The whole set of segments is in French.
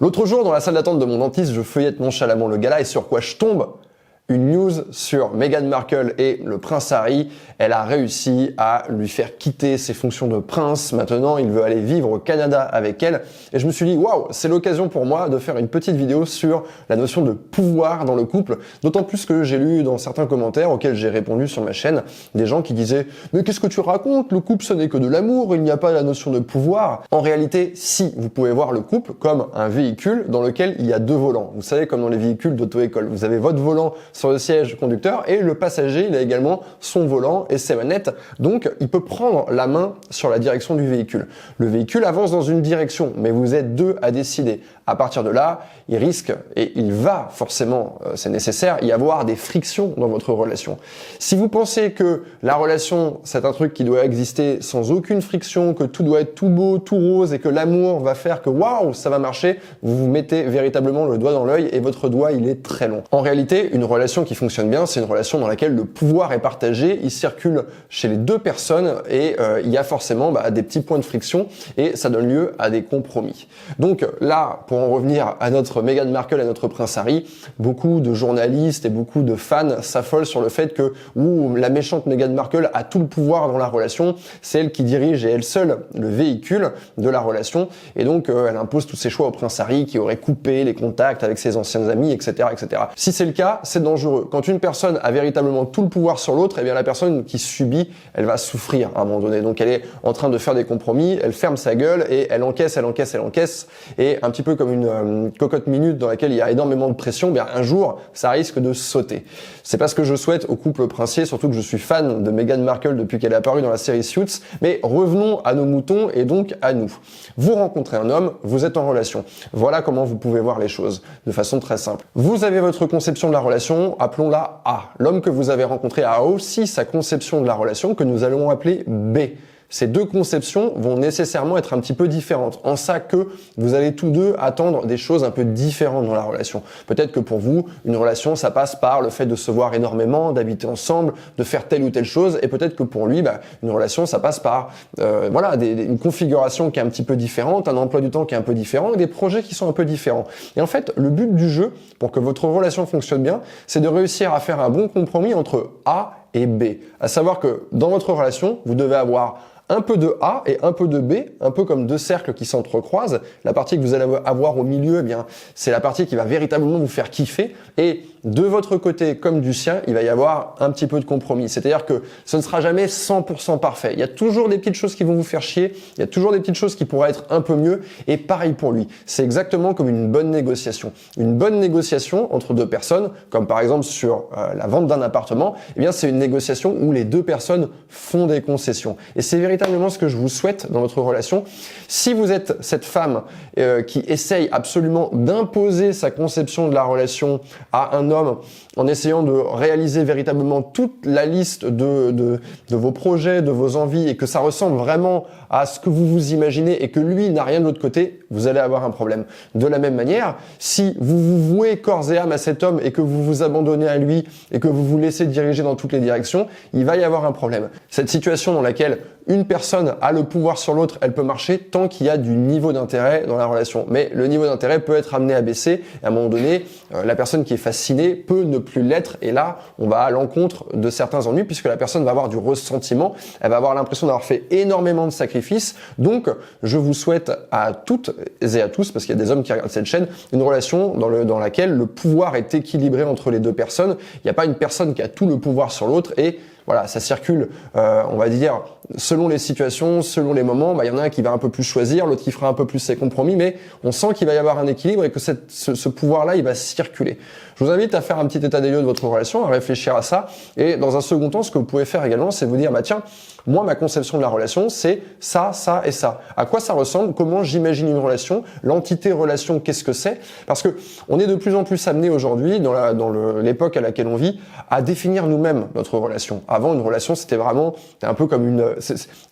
L'autre jour, dans la salle d'attente de mon dentiste, je feuillette nonchalamment le gala et sur quoi je tombe une news sur Meghan Markle et le prince Harry. Elle a réussi à lui faire quitter ses fonctions de prince. Maintenant, il veut aller vivre au Canada avec elle. Et je me suis dit, waouh, c'est l'occasion pour moi de faire une petite vidéo sur la notion de pouvoir dans le couple. D'autant plus que j'ai lu dans certains commentaires auxquels j'ai répondu sur ma chaîne des gens qui disaient, mais qu'est-ce que tu racontes? Le couple, ce n'est que de l'amour. Il n'y a pas la notion de pouvoir. En réalité, si, vous pouvez voir le couple comme un véhicule dans lequel il y a deux volants. Vous savez, comme dans les véhicules d'auto-école. Vous avez votre volant sur le siège conducteur et le passager, il a également son volant et ses manettes. Donc, il peut prendre la main sur la direction du véhicule. Le véhicule avance dans une direction, mais vous êtes deux à décider. À partir de là, il risque et il va forcément, euh, c'est nécessaire, y avoir des frictions dans votre relation. Si vous pensez que la relation, c'est un truc qui doit exister sans aucune friction, que tout doit être tout beau, tout rose et que l'amour va faire que waouh, ça va marcher, vous vous mettez véritablement le doigt dans l'œil et votre doigt, il est très long. En réalité, une relation qui fonctionne bien, c'est une relation dans laquelle le pouvoir est partagé, il circule chez les deux personnes et euh, il y a forcément bah, des petits points de friction et ça donne lieu à des compromis. Donc là, pour en revenir à notre Meghan Markle, à notre prince Harry, beaucoup de journalistes et beaucoup de fans s'affolent sur le fait que ou la méchante Meghan Markle a tout le pouvoir dans la relation, c'est elle qui dirige et elle seule le véhicule de la relation et donc euh, elle impose tous ses choix au prince Harry qui aurait coupé les contacts avec ses anciens amis, etc., etc. Si c'est le cas, c'est dangereux quand une personne a véritablement tout le pouvoir sur l'autre, eh bien la personne qui subit, elle va souffrir à un moment donné. Donc elle est en train de faire des compromis, elle ferme sa gueule et elle encaisse, elle encaisse, elle encaisse. Et un petit peu comme une euh, cocotte minute dans laquelle il y a énormément de pression, bien un jour, ça risque de sauter. C'est pas ce que je souhaite au couple princier, surtout que je suis fan de Meghan Markle depuis qu'elle est apparue dans la série Suits. Mais revenons à nos moutons et donc à nous. Vous rencontrez un homme, vous êtes en relation. Voilà comment vous pouvez voir les choses de façon très simple. Vous avez votre conception de la relation, appelons-la A. L'homme que vous avez rencontré a aussi sa conception de la relation que nous allons appeler B ces deux conceptions vont nécessairement être un petit peu différentes. En ça que vous allez tous deux attendre des choses un peu différentes dans la relation. Peut-être que pour vous, une relation, ça passe par le fait de se voir énormément, d'habiter ensemble, de faire telle ou telle chose. Et peut-être que pour lui, bah, une relation, ça passe par euh, voilà une configuration qui est un petit peu différente, un emploi du temps qui est un peu différent, des projets qui sont un peu différents. Et en fait, le but du jeu, pour que votre relation fonctionne bien, c'est de réussir à faire un bon compromis entre A et B. À savoir que dans votre relation, vous devez avoir un peu de A et un peu de B, un peu comme deux cercles qui s'entrecroisent. La partie que vous allez avoir au milieu, eh bien, c'est la partie qui va véritablement vous faire kiffer. Et de votre côté comme du sien, il va y avoir un petit peu de compromis. C'est-à-dire que ce ne sera jamais 100% parfait. Il y a toujours des petites choses qui vont vous faire chier. Il y a toujours des petites choses qui pourraient être un peu mieux. Et pareil pour lui. C'est exactement comme une bonne négociation. Une bonne négociation entre deux personnes, comme par exemple sur euh, la vente d'un appartement, eh bien, c'est une négociation où les deux personnes font des concessions. Et c'est véritablement ce que je vous souhaite dans votre relation. Si vous êtes cette femme euh, qui essaye absolument d'imposer sa conception de la relation à un homme en essayant de réaliser véritablement toute la liste de, de, de, vos projets, de vos envies et que ça ressemble vraiment à ce que vous vous imaginez et que lui n'a rien de l'autre côté, vous allez avoir un problème. De la même manière, si vous vous vouez corps et âme à cet homme et que vous vous abandonnez à lui et que vous vous laissez diriger dans toutes les directions, il va y avoir un problème. Cette situation dans laquelle une personne a le pouvoir sur l'autre, elle peut marcher tant qu'il y a du niveau d'intérêt dans la relation. Mais le niveau d'intérêt peut être amené à baisser. À un moment donné, euh, la personne qui est fascinée peut ne plus l'être. Et là, on va à l'encontre de certains ennuis puisque la personne va avoir du ressentiment. Elle va avoir l'impression d'avoir fait énormément de sacrifices. Donc, je vous souhaite à toutes et à tous, parce qu'il y a des hommes qui regardent cette chaîne, une relation dans, dans laquelle le pouvoir est équilibré entre les deux personnes. Il n'y a pas une personne qui a tout le pouvoir sur l'autre et voilà, ça circule, euh, on va dire, selon les situations, selon les moments. Bah, il y en a un qui va un peu plus choisir, l'autre qui fera un peu plus ses compromis, mais on sent qu'il va y avoir un équilibre et que ce, pouvoir-là, il va circuler. Je vous invite à faire un petit état des lieux de votre relation, à réfléchir à ça. Et dans un second temps, ce que vous pouvez faire également, c'est vous dire, bah tiens, moi, ma conception de la relation, c'est ça, ça et ça. À quoi ça ressemble? Comment j'imagine une relation? L'entité relation, qu'est-ce que c'est? Parce que on est de plus en plus amené aujourd'hui, dans la, dans l'époque à laquelle on vit, à définir nous-mêmes notre relation. Avant, une relation, c'était vraiment, un peu comme une,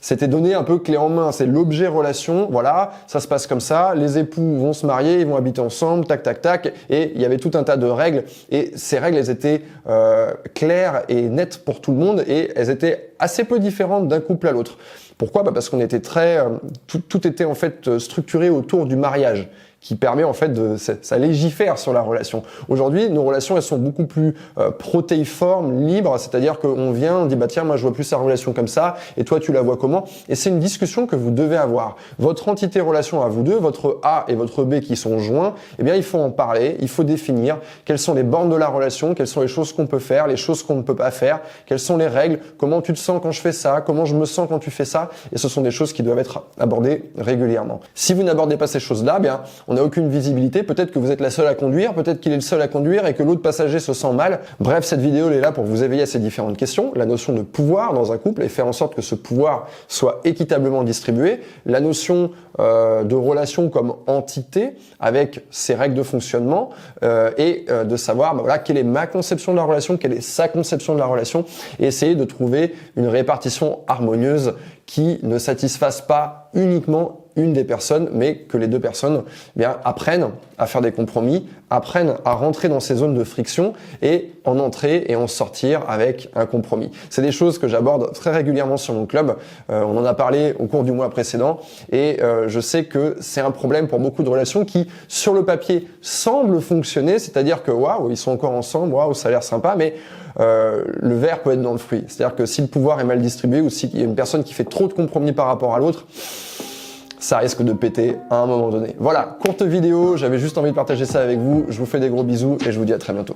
c'était donné un peu clé en main. C'est l'objet relation. Voilà, ça se passe comme ça. Les époux vont se marier, ils vont habiter ensemble, tac, tac, tac. Et il y avait tout un tas de règles. Et ces règles, elles étaient euh, claires et nettes pour tout le monde. Et elles étaient assez peu différentes d'un couple à l'autre. Pourquoi? Bah Parce qu'on était très... Euh, tout, tout, était en fait structuré autour du mariage qui permet en fait de ça légifère sur la relation. Aujourd'hui, nos relations elles sont beaucoup plus euh, protéiformes, libres, c'est-à-dire qu'on vient, on dit bah tiens moi je vois plus sa relation comme ça et toi tu la vois comment? Et c'est une discussion que vous devez avoir. Votre entité relation à vous deux, votre A et votre B qui sont joints, eh bien il faut en parler, il faut définir quelles sont les bornes de la relation, quelles sont les choses qu'on peut faire, les choses qu'on ne peut pas faire, quelles sont les règles, comment tu te sens quand je fais ça, comment je me sens quand tu fais ça et ce sont des choses qui doivent être abordées régulièrement. Si vous n'abordez pas ces choses-là, bien on aucune visibilité. Peut-être que vous êtes la seule à conduire, peut-être qu'il est le seul à conduire et que l'autre passager se sent mal. Bref, cette vidéo elle est là pour vous éveiller à ces différentes questions. La notion de pouvoir dans un couple et faire en sorte que ce pouvoir soit équitablement distribué. La notion euh, de relation comme entité avec ses règles de fonctionnement euh, et euh, de savoir bah, quelle est ma conception de la relation, quelle est sa conception de la relation et essayer de trouver une répartition harmonieuse qui ne satisfasse pas uniquement une des personnes, mais que les deux personnes eh bien, apprennent à faire des compromis, apprennent à rentrer dans ces zones de friction et en entrer et en sortir avec un compromis. C'est des choses que j'aborde très régulièrement sur mon club. Euh, on en a parlé au cours du mois précédent et euh, je sais que c'est un problème pour beaucoup de relations qui, sur le papier, semblent fonctionner, c'est-à-dire que waouh, ils sont encore ensemble, waouh, ça a l'air sympa, mais euh, le verre peut être dans le fruit. C'est-à-dire que si le pouvoir est mal distribué ou s'il y a une personne qui fait trop de compromis par rapport à l'autre, ça risque de péter à un moment donné. Voilà, courte vidéo, j'avais juste envie de partager ça avec vous. Je vous fais des gros bisous et je vous dis à très bientôt.